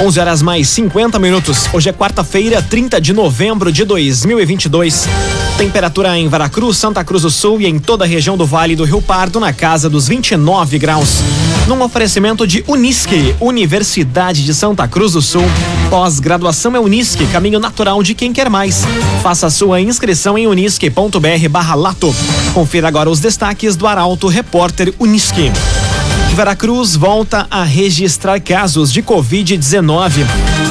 11 horas mais 50 minutos. Hoje é quarta-feira, 30 de novembro de 2022. Temperatura em Veracruz, Santa Cruz do Sul e em toda a região do Vale do Rio Pardo na casa dos 29 graus. Num oferecimento de Unisque, Universidade de Santa Cruz do Sul. Pós-graduação é Unisque, caminho natural de quem quer mais. Faça sua inscrição em unisque.br/lato. Confira agora os destaques do Arauto Repórter Unisque. Veracruz volta a registrar casos de Covid-19.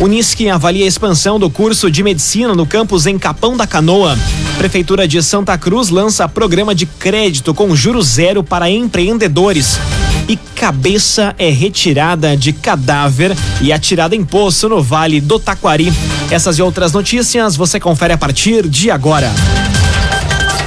Unisque avalia a expansão do curso de medicina no campus em Capão da Canoa. Prefeitura de Santa Cruz lança programa de crédito com juros zero para empreendedores. E cabeça é retirada de cadáver e atirada em poço no Vale do Taquari. Essas e outras notícias você confere a partir de agora.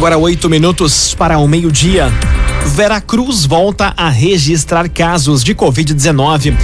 Agora oito minutos para o meio-dia. Veracruz volta a registrar casos de Covid-19.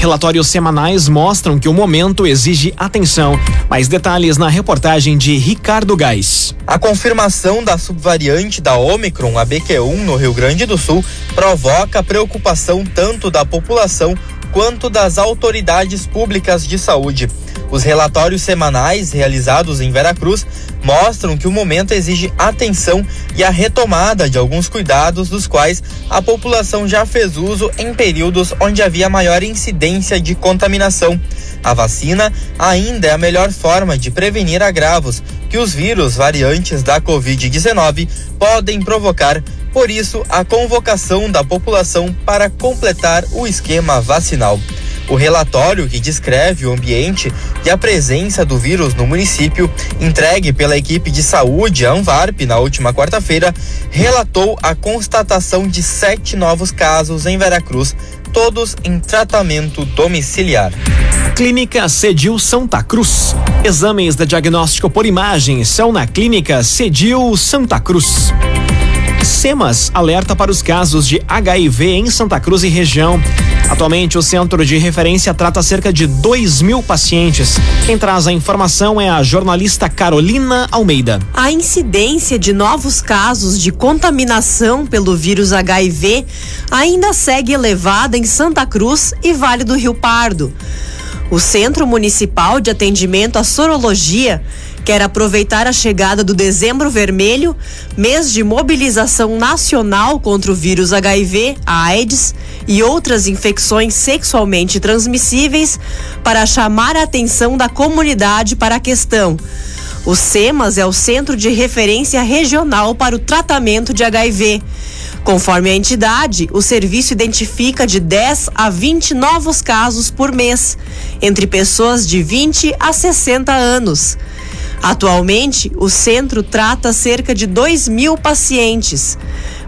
Relatórios semanais mostram que o momento exige atenção. Mais detalhes na reportagem de Ricardo Gás. A confirmação da subvariante da Omicron, a BQ1, no Rio Grande do Sul, provoca preocupação tanto da população quanto das autoridades públicas de saúde. Os relatórios semanais realizados em Veracruz mostram que o momento exige atenção e a retomada de alguns cuidados dos quais a população já fez uso em períodos onde havia maior incidência de contaminação. A vacina ainda é a melhor forma de prevenir agravos que os vírus variantes da Covid-19 podem provocar. Por isso, a convocação da população para completar o esquema vacinal. O relatório que descreve o ambiente e a presença do vírus no município, entregue pela equipe de saúde, Anvarp, na última quarta-feira, relatou a constatação de sete novos casos em Veracruz, todos em tratamento domiciliar. Clínica Cedil Santa Cruz. Exames de diagnóstico por imagem são na Clínica Cedil Santa Cruz. SEMAS alerta para os casos de HIV em Santa Cruz e região. Atualmente, o centro de referência trata cerca de 2 mil pacientes. Quem traz a informação é a jornalista Carolina Almeida. A incidência de novos casos de contaminação pelo vírus HIV ainda segue elevada em Santa Cruz e Vale do Rio Pardo. O Centro Municipal de Atendimento à Sorologia quer aproveitar a chegada do Dezembro Vermelho, mês de mobilização nacional contra o vírus HIV, a AIDS e outras infecções sexualmente transmissíveis, para chamar a atenção da comunidade para a questão. O SEMAS é o Centro de Referência Regional para o Tratamento de HIV. Conforme a entidade, o serviço identifica de 10 a 20 novos casos por mês, entre pessoas de 20 a 60 anos. Atualmente, o centro trata cerca de 2 mil pacientes.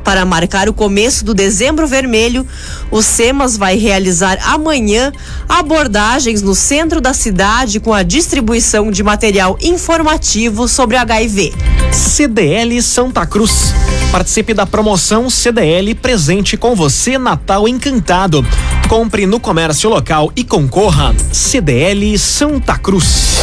Para marcar o começo do Dezembro Vermelho, o SEMAS vai realizar amanhã abordagens no centro da cidade com a distribuição de material informativo sobre HIV. CDL Santa Cruz. Participe da promoção CDL Presente com você Natal Encantado. Compre no comércio local e concorra. CDL Santa Cruz.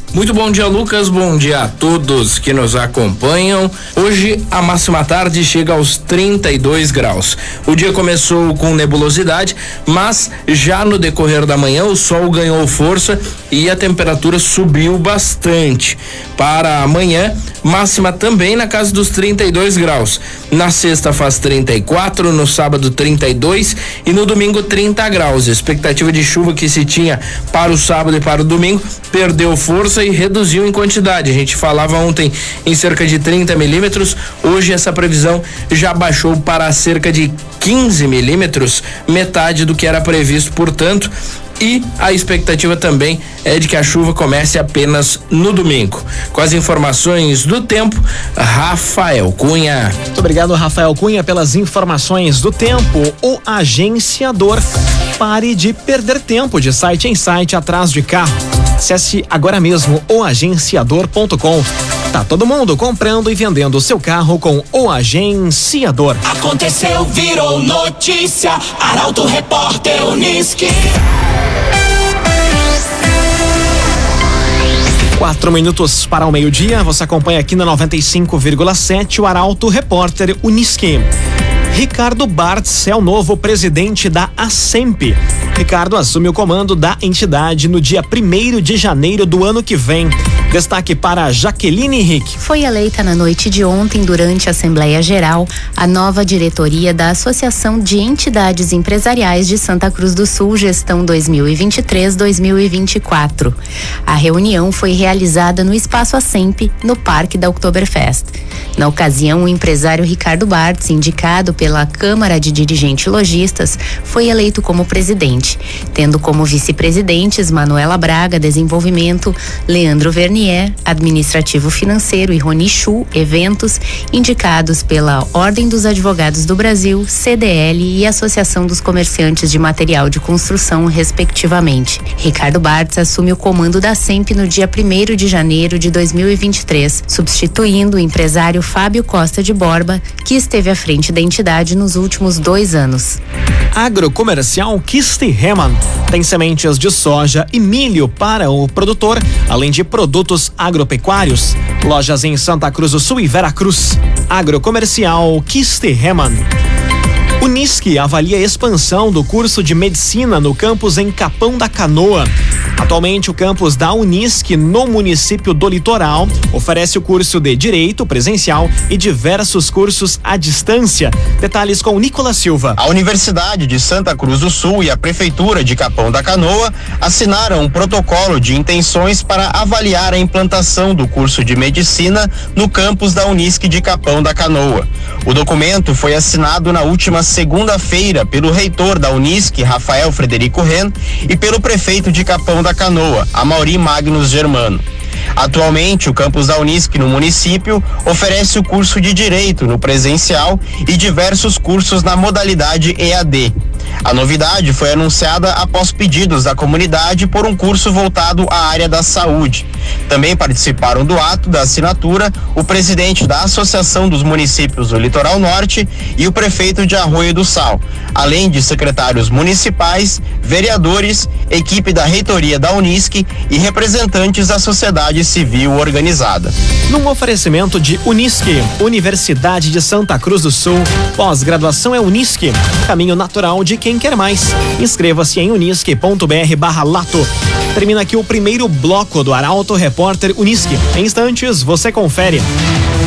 Muito bom dia, Lucas. Bom dia a todos que nos acompanham. Hoje a máxima tarde chega aos 32 graus. O dia começou com nebulosidade, mas já no decorrer da manhã o sol ganhou força e a temperatura subiu bastante. Para amanhã, máxima também na casa dos 32 graus. Na sexta faz 34, no sábado 32 e no domingo 30 graus. A expectativa de chuva que se tinha para o sábado e para o domingo perdeu força e reduziu em quantidade. A gente falava ontem em cerca de 30 milímetros, hoje essa previsão já baixou para cerca de 15 milímetros, metade do que era previsto, portanto e a expectativa também é de que a chuva comece apenas no domingo. Com as informações do tempo, Rafael Cunha. Muito obrigado, Rafael Cunha, pelas informações do tempo. O agenciador. Pare de perder tempo de site em site atrás de carro. Acesse agora mesmo oagenciador.com. Tá todo mundo comprando e vendendo seu carro com o agenciador. Aconteceu, virou notícia. Arauto Repórter Uniski. Quatro minutos para o meio-dia. Você acompanha aqui na 95,7 o Arauto Repórter Uniski. Ricardo Bartz é o novo presidente da ASEMP. Ricardo assume o comando da entidade no dia 1 de janeiro do ano que vem. Destaque para Jaqueline Henrique. Foi eleita na noite de ontem, durante a Assembleia Geral, a nova diretoria da Associação de Entidades Empresariais de Santa Cruz do Sul, gestão 2023-2024. A reunião foi realizada no Espaço Assemp, no Parque da Oktoberfest. Na ocasião, o empresário Ricardo Bartz, indicado pela Câmara de Dirigentes Logistas, foi eleito como presidente, tendo como vice-presidentes Manuela Braga, Desenvolvimento, Leandro Vernier, Administrativo Financeiro e Roni Chu, Eventos, indicados pela Ordem dos Advogados do Brasil, CDL e Associação dos Comerciantes de Material de Construção, respectivamente. Ricardo Bartz assume o comando da SEMP no dia 1 de janeiro de 2023, substituindo o empresário Fábio Costa de Borba, que esteve à frente da entidade nos últimos dois anos. Agrocomercial Kiste Heman tem sementes de soja e milho para o produtor, além de produtos agropecuários. Lojas em Santa Cruz do Sul e Veracruz. Agrocomercial Kiste Heman. Unisque avalia a expansão do curso de medicina no campus em Capão da Canoa. Atualmente, o campus da Unisque, no município do Litoral, oferece o curso de Direito presencial e diversos cursos à distância. Detalhes com Nicolas Silva. A Universidade de Santa Cruz do Sul e a Prefeitura de Capão da Canoa assinaram um protocolo de intenções para avaliar a implantação do curso de Medicina no campus da Unisque de Capão da Canoa. O documento foi assinado na última segunda-feira pelo reitor da Unisque, Rafael Frederico Ren, e pelo prefeito de Capão da Canoa, Amauri Magnus Germano. Atualmente, o campus da Unisc no município oferece o curso de Direito no presencial e diversos cursos na modalidade EAD. A novidade foi anunciada após pedidos da comunidade por um curso voltado à área da saúde. Também participaram do ato da assinatura o presidente da Associação dos Municípios do Litoral Norte e o prefeito de Arroio do Sal, além de secretários municipais, vereadores, equipe da reitoria da Unisc e representantes da sociedade civil organizada. Num oferecimento de Unisque, Universidade de Santa Cruz do Sul, pós-graduação é Unisque, caminho natural de quem quer mais. Inscreva-se em unisque.br barra lato. Termina aqui o primeiro bloco do Arauto Repórter Unisque. Em instantes, você confere.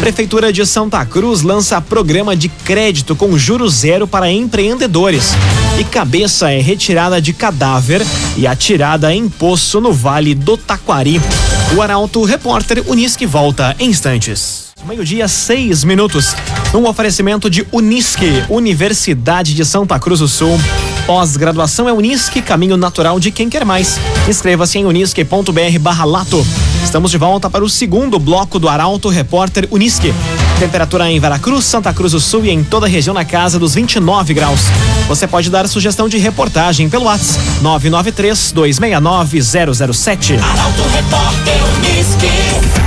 Prefeitura de Santa Cruz lança programa de crédito com juros zero para empreendedores. E cabeça é retirada de cadáver e atirada em poço no Vale do Taquari. O Arauto Repórter Unisque volta em instantes. Meio-dia, seis minutos. Um oferecimento de Unisque, Universidade de Santa Cruz do Sul. Pós-graduação é Unisque, caminho natural de quem quer mais. Inscreva-se em unisque.br barra lato. Estamos de volta para o segundo bloco do Arauto Repórter Unisque. Temperatura em Veracruz, Santa Cruz do Sul e em toda a região na casa dos 29 graus. Você pode dar sugestão de reportagem pelo WhatsApp 993 269 007. Arauto Repórter Unisque.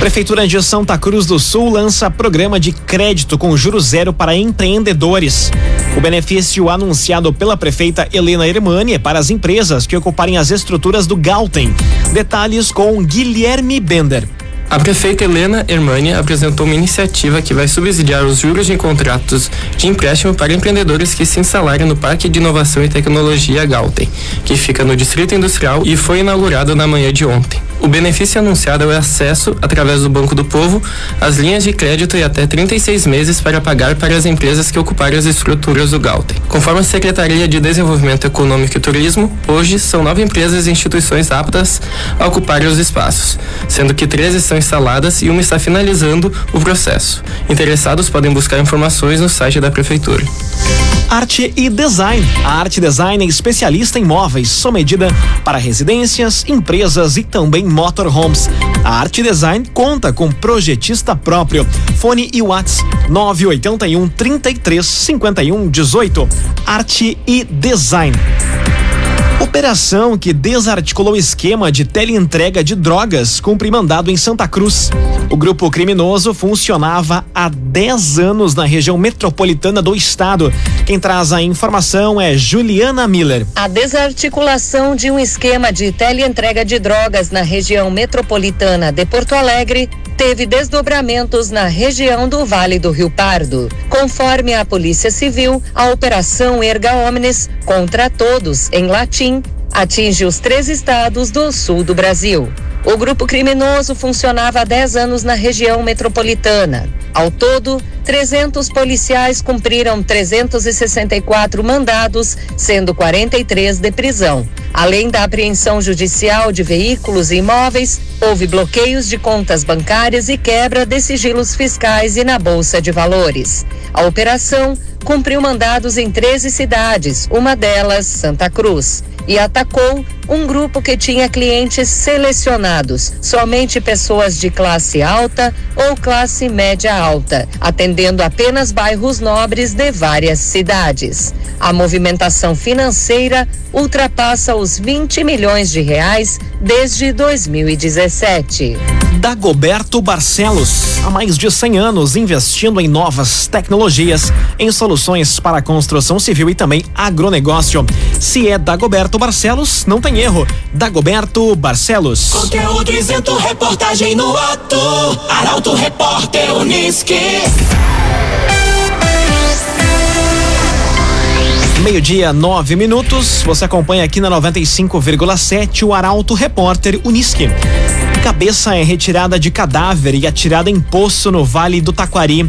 Prefeitura de Santa Cruz do Sul lança programa de crédito com juros zero para empreendedores. O benefício anunciado pela prefeita Helena Hermani é para as empresas que ocuparem as estruturas do Galten. Detalhes com Guilherme Bender. A prefeita Helena Hermani apresentou uma iniciativa que vai subsidiar os juros de contratos de empréstimo para empreendedores que se instalarem no Parque de Inovação e Tecnologia Galten, que fica no Distrito Industrial e foi inaugurado na manhã de ontem. O benefício anunciado é o acesso, através do Banco do Povo, às linhas de crédito e até 36 meses para pagar para as empresas que ocuparem as estruturas do Galten. Conforme a Secretaria de Desenvolvimento Econômico e Turismo, hoje são nove empresas e instituições aptas a ocuparem os espaços, sendo que 13 são instaladas e uma está finalizando o processo. Interessados podem buscar informações no site da Prefeitura. Arte e Design. A Arte Design é especialista em móveis, sob medida para residências, empresas e também motorhomes. A Arte Design conta com projetista próprio. Fone e Whats 981 33 51 18. Arte e Design. Operação que desarticulou esquema de teleentrega de drogas cumpre mandado em Santa Cruz. O grupo criminoso funcionava há 10 anos na região metropolitana do estado. Quem traz a informação é Juliana Miller. A desarticulação de um esquema de teleentrega de drogas na região metropolitana de Porto Alegre teve desdobramentos na região do Vale do Rio Pardo. Conforme a Polícia Civil, a Operação Erga Omnes contra todos, em latim, atinge os três estados do sul do Brasil. O grupo criminoso funcionava há 10 anos na região metropolitana. Ao todo, 300 policiais cumpriram 364 mandados, sendo 43 de prisão. Além da apreensão judicial de veículos e imóveis, houve bloqueios de contas bancárias e quebra de sigilos fiscais e na Bolsa de Valores. A operação cumpriu mandados em 13 cidades, uma delas Santa Cruz e atacou um grupo que tinha clientes selecionados, somente pessoas de classe alta ou classe média alta, atendendo apenas bairros nobres de várias cidades. A movimentação financeira ultrapassa os 20 milhões de reais desde 2017. Dagoberto Barcelos, há mais de 100 anos investindo em novas tecnologias, em soluções para a construção civil e também agronegócio. Se é Dagoberto Barcelos, não tem erro. Dagoberto Barcelos. Conteúdo isento, reportagem no ato. Arauto Repórter Uniski. Meio-dia, nove minutos. Você acompanha aqui na 95,7 o Arauto Repórter Uniski. Cabeça é retirada de cadáver e atirada em poço no Vale do Taquari.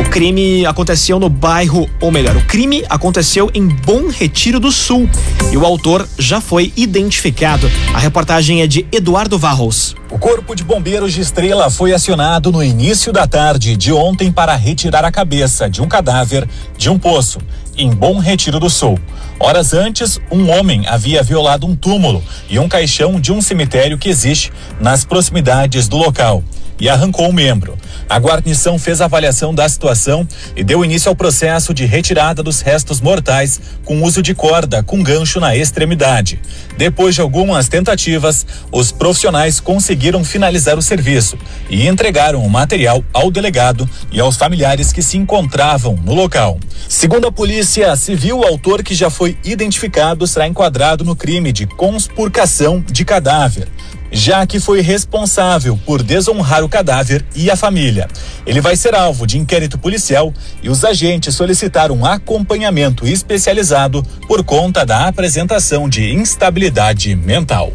O crime aconteceu no bairro, ou melhor, o crime aconteceu em Bom Retiro do Sul e o autor já foi identificado. A reportagem é de Eduardo Varros. O Corpo de Bombeiros de Estrela foi acionado no início da tarde de ontem para retirar a cabeça de um cadáver de um poço em Bom Retiro do Sul. Horas antes, um homem havia violado um túmulo e um caixão de um cemitério que existe nas proximidades do local e arrancou um membro. A guarnição fez avaliação da situação e deu início ao processo de retirada dos restos mortais com uso de corda com gancho na extremidade. Depois de algumas tentativas, os profissionais conseguiram finalizar o serviço e entregaram o material ao delegado e aos familiares que se encontravam no local. Segundo a Polícia Civil, o autor que já foi identificado será enquadrado no crime de conspurcação de cadáver já que foi responsável por desonrar o cadáver e a família. Ele vai ser alvo de inquérito policial e os agentes solicitaram um acompanhamento especializado por conta da apresentação de instabilidade mental.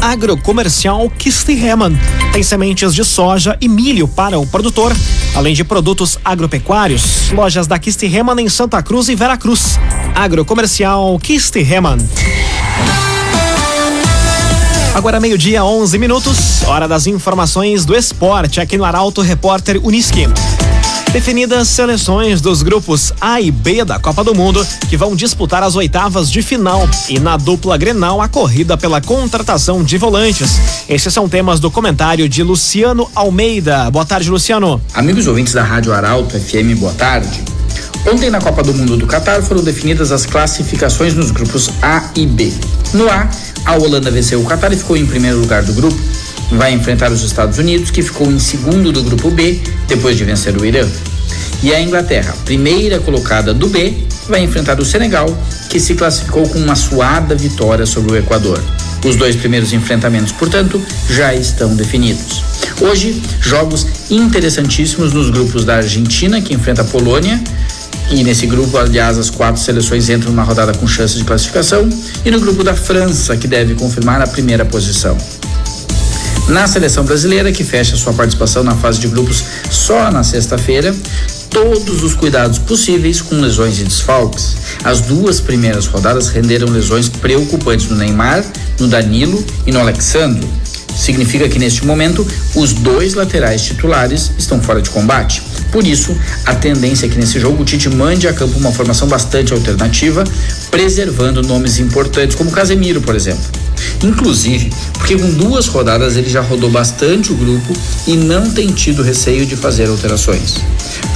Agrocomercial Kistihemann tem sementes de soja e milho para o produtor, além de produtos agropecuários. Lojas da Kistihemann em Santa Cruz e Veracruz. Agrocomercial Kistihemann. Agora meio-dia, 11 minutos, hora das informações do esporte aqui no Arauto Repórter Uniski. Definidas seleções dos grupos A e B da Copa do Mundo que vão disputar as oitavas de final e na dupla Grenal a corrida pela contratação de volantes. Esses são temas do comentário de Luciano Almeida. Boa tarde, Luciano. Amigos ouvintes da Rádio Arauto FM, boa tarde. Ontem na Copa do Mundo do Catar foram definidas as classificações nos grupos A e B. No A, a Holanda venceu o Catar e ficou em primeiro lugar do grupo. Vai enfrentar os Estados Unidos, que ficou em segundo do grupo B, depois de vencer o Irã. E a Inglaterra, primeira colocada do B, vai enfrentar o Senegal, que se classificou com uma suada vitória sobre o Equador. Os dois primeiros enfrentamentos, portanto, já estão definidos. Hoje, jogos interessantíssimos nos grupos da Argentina, que enfrenta a Polônia, e nesse grupo, aliás, as quatro seleções entram numa rodada com chance de classificação. E no grupo da França, que deve confirmar a primeira posição. Na seleção brasileira, que fecha sua participação na fase de grupos só na sexta-feira, todos os cuidados possíveis com lesões e desfalques. As duas primeiras rodadas renderam lesões preocupantes no Neymar, no Danilo e no Alexandre. Significa que neste momento os dois laterais titulares estão fora de combate. Por isso, a tendência é que nesse jogo o Tite mande a campo uma formação bastante alternativa, preservando nomes importantes, como Casemiro, por exemplo. Inclusive, porque com duas rodadas ele já rodou bastante o grupo e não tem tido receio de fazer alterações.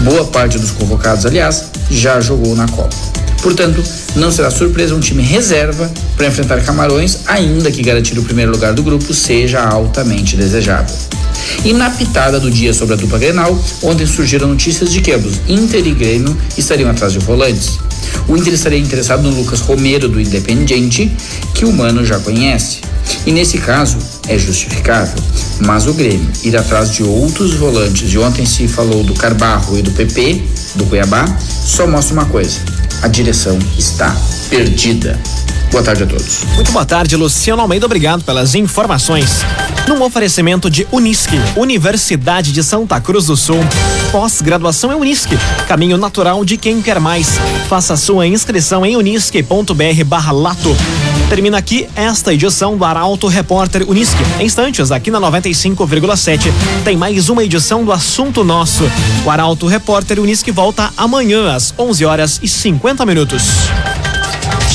Boa parte dos convocados, aliás, já jogou na Copa. Portanto, não será surpresa um time reserva para enfrentar Camarões, ainda que garantir o primeiro lugar do grupo seja altamente desejável. E na pitada do dia sobre a dupla Grenal, ontem surgiram notícias de que ambos Inter e Grêmio estariam atrás de volantes. O Inter estaria interessado no Lucas Romero do Independiente, que o Mano já conhece. E nesse caso é justificável, mas o Grêmio ir atrás de outros volantes, e ontem se falou do Carbarro e do PP, do Cuiabá, só mostra uma coisa: a direção está perdida. Boa tarde a todos. Muito boa tarde, Luciano Almeida. Obrigado pelas informações. Num oferecimento de Unisque, Universidade de Santa Cruz do Sul. Pós-graduação é Unisque, caminho natural de quem quer mais. Faça sua inscrição em unisque.br barra lato. Termina aqui esta edição do Arauto Repórter Unisque. Em instantes, aqui na 95,7, tem mais uma edição do Assunto Nosso. O Arauto Repórter Unisque volta amanhã às 11 horas e 50 minutos.